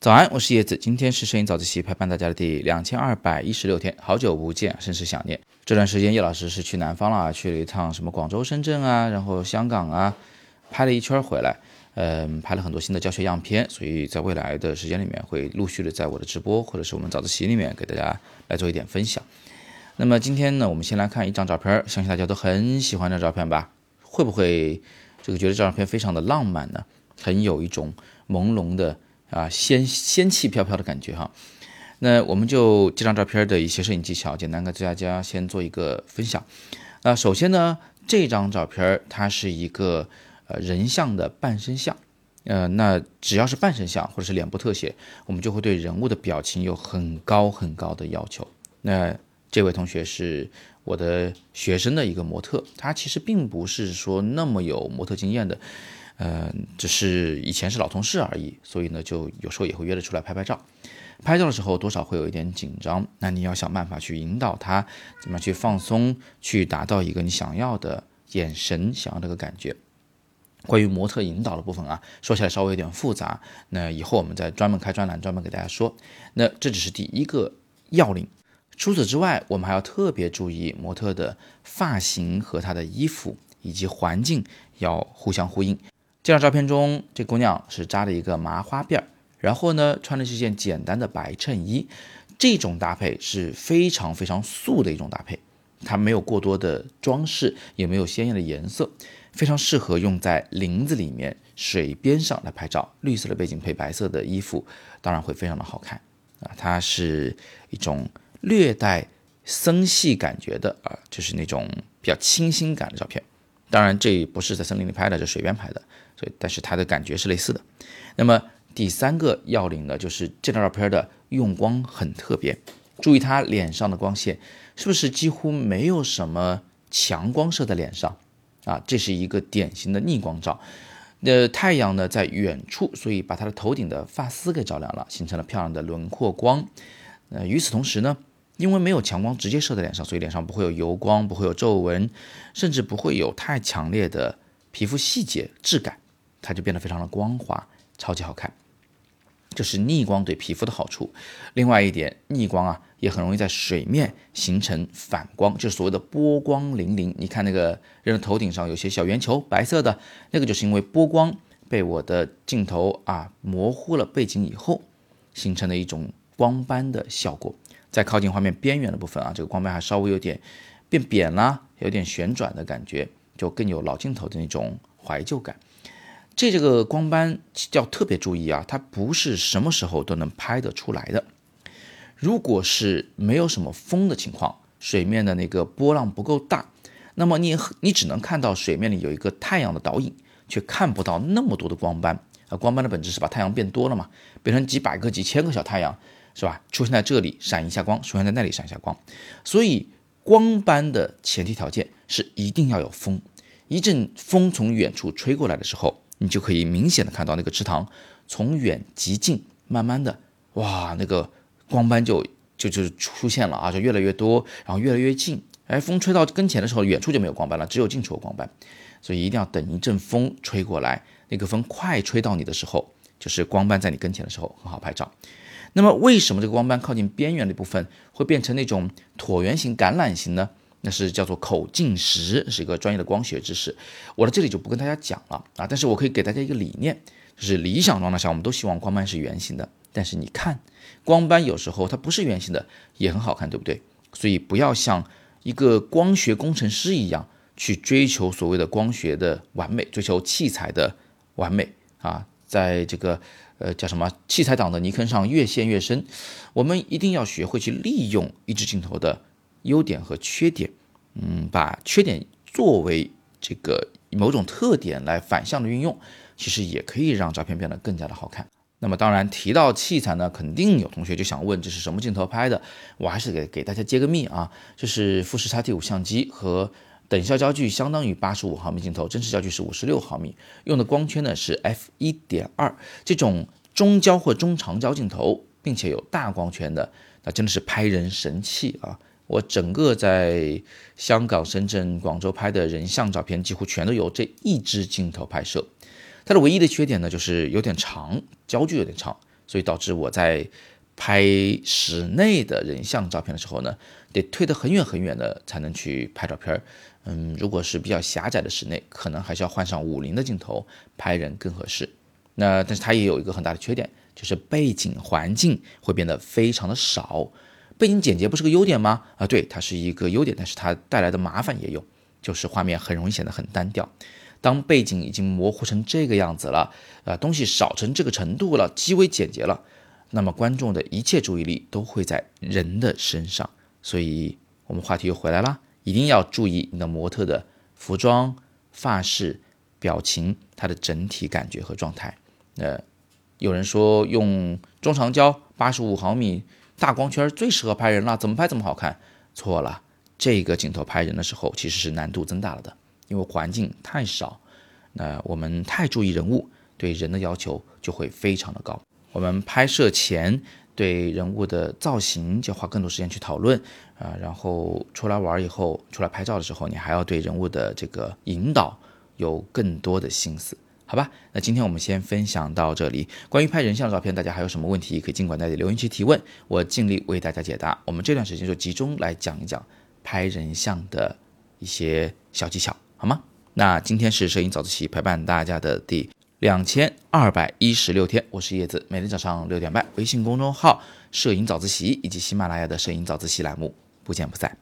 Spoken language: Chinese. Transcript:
早安，我是叶子，今天是摄影早自习陪伴大家的第两千二百一十六天，好久不见，甚是想念。这段时间叶老师是去南方了，去了一趟什么广州、深圳啊，然后香港啊，拍了一圈回来，嗯，拍了很多新的教学样片，所以在未来的时间里面会陆续的在我的直播或者是我们早自习里面给大家来做一点分享。那么今天呢，我们先来看一张照片，相信大家都很喜欢这照片吧？会不会这个觉得这张片非常的浪漫呢？很有一种朦胧的。啊，仙仙气飘飘的感觉哈。那我们就这张照片的一些摄影技巧，简单跟大家先做一个分享。那首先呢，这张照片它是一个呃人像的半身像。呃，那只要是半身像或者是脸部特写，我们就会对人物的表情有很高很高的要求。那这位同学是我的学生的一个模特，他其实并不是说那么有模特经验的。嗯，只是以前是老同事而已，所以呢，就有时候也会约着出来拍拍照。拍照的时候多少会有一点紧张，那你要想办法去引导他，怎么去放松，去达到一个你想要的眼神，想要那个感觉。关于模特引导的部分啊，说起来稍微有点复杂，那以后我们再专门开专栏，专门给大家说。那这只是第一个要领。除此之外，我们还要特别注意模特的发型和她的衣服以及环境要互相呼应。这张照片中，这姑娘是扎了一个麻花辫儿，然后呢，穿的是件简单的白衬衣。这种搭配是非常非常素的一种搭配，它没有过多的装饰，也没有鲜艳的颜色，非常适合用在林子里面、水边上来拍照。绿色的背景配白色的衣服，当然会非常的好看啊！它是一种略带森系感觉的啊，就是那种比较清新感的照片。当然，这不是在森林里拍的，这水边拍的。所以，但是它的感觉是类似的。那么第三个要领呢，就是这张照片的用光很特别。注意他脸上的光线，是不是几乎没有什么强光射在脸上啊？这是一个典型的逆光照。那太阳呢在远处，所以把他的头顶的发丝给照亮了，形成了漂亮的轮廓光。呃，与此同时呢，因为没有强光直接射在脸上，所以脸上不会有油光，不会有皱纹，甚至不会有太强烈的皮肤细节质感。它就变得非常的光滑，超级好看。这是逆光对皮肤的好处。另外一点，逆光啊也很容易在水面形成反光，就是所谓的波光粼粼。你看那个人的头顶上有些小圆球，白色的那个，就是因为波光被我的镜头啊模糊了背景以后，形成的一种光斑的效果。在靠近画面边缘的部分啊，这个光斑还稍微有点变扁啦，有点旋转的感觉，就更有老镜头的那种怀旧感。这这个光斑要特别注意啊，它不是什么时候都能拍得出来的。如果是没有什么风的情况，水面的那个波浪不够大，那么你你只能看到水面里有一个太阳的倒影，却看不到那么多的光斑。啊，光斑的本质是把太阳变多了嘛，变成几百个、几千个小太阳，是吧？出现在这里闪一下光，出现在那里闪一下光。所以光斑的前提条件是一定要有风，一阵风从远处吹过来的时候。你就可以明显的看到那个池塘从远及近，慢慢的，哇，那个光斑就就就出现了啊，就越来越多，然后越来越近。哎，风吹到跟前的时候，远处就没有光斑了，只有近处有光斑。所以一定要等一阵风吹过来，那个风快吹到你的时候，就是光斑在你跟前的时候，很好拍照。那么为什么这个光斑靠近边缘的部分会变成那种椭圆形、橄榄形呢？那是叫做口径石，是一个专业的光学知识，我在这里就不跟大家讲了啊。但是我可以给大家一个理念，就是理想状态下，我们都希望光斑是圆形的。但是你看，光斑有时候它不是圆形的，也很好看，对不对？所以不要像一个光学工程师一样去追求所谓的光学的完美，追求器材的完美啊。在这个呃叫什么器材党的泥坑上越陷越深，我们一定要学会去利用一支镜头的。优点和缺点，嗯，把缺点作为这个某种特点来反向的运用，其实也可以让照片变得更加的好看。那么当然提到器材呢，肯定有同学就想问这是什么镜头拍的？我还是给给大家揭个秘啊，这是富士 X-T5 相机和等效焦距相当于八十五毫米镜头，真实焦距是五十六毫米，用的光圈呢是 f 一点二这种中焦或中长焦镜头，并且有大光圈的，那真的是拍人神器啊！我整个在香港、深圳、广州拍的人像照片，几乎全都由这一支镜头拍摄。它的唯一的缺点呢，就是有点长，焦距有点长，所以导致我在拍室内的人像照片的时候呢，得推得很远很远的才能去拍照片。嗯，如果是比较狭窄的室内，可能还是要换上五零的镜头拍人更合适。那但是它也有一个很大的缺点，就是背景环境会变得非常的少。背景简洁不是个优点吗？啊，对，它是一个优点，但是它带来的麻烦也有，就是画面很容易显得很单调。当背景已经模糊成这个样子了，啊，东西少成这个程度了，极为简洁了，那么观众的一切注意力都会在人的身上。所以，我们话题又回来了，一定要注意你的模特的服装、发饰、表情，它的整体感觉和状态。呃，有人说用中长焦八十五毫米。大光圈最适合拍人了，怎么拍怎么好看？错了，这个镜头拍人的时候其实是难度增大了的，因为环境太少，那我们太注意人物，对人的要求就会非常的高。我们拍摄前对人物的造型就花更多时间去讨论啊，然后出来玩以后，出来拍照的时候，你还要对人物的这个引导有更多的心思。好吧，那今天我们先分享到这里。关于拍人像照片，大家还有什么问题，可以尽管在留言区提问，我尽力为大家解答。我们这段时间就集中来讲一讲拍人像的一些小技巧，好吗？那今天是摄影早自习陪伴大家的第两千二百一十六天，我是叶子，每天早上六点半，微信公众号“摄影早自习”以及喜马拉雅的“摄影早自习”栏目，不见不散。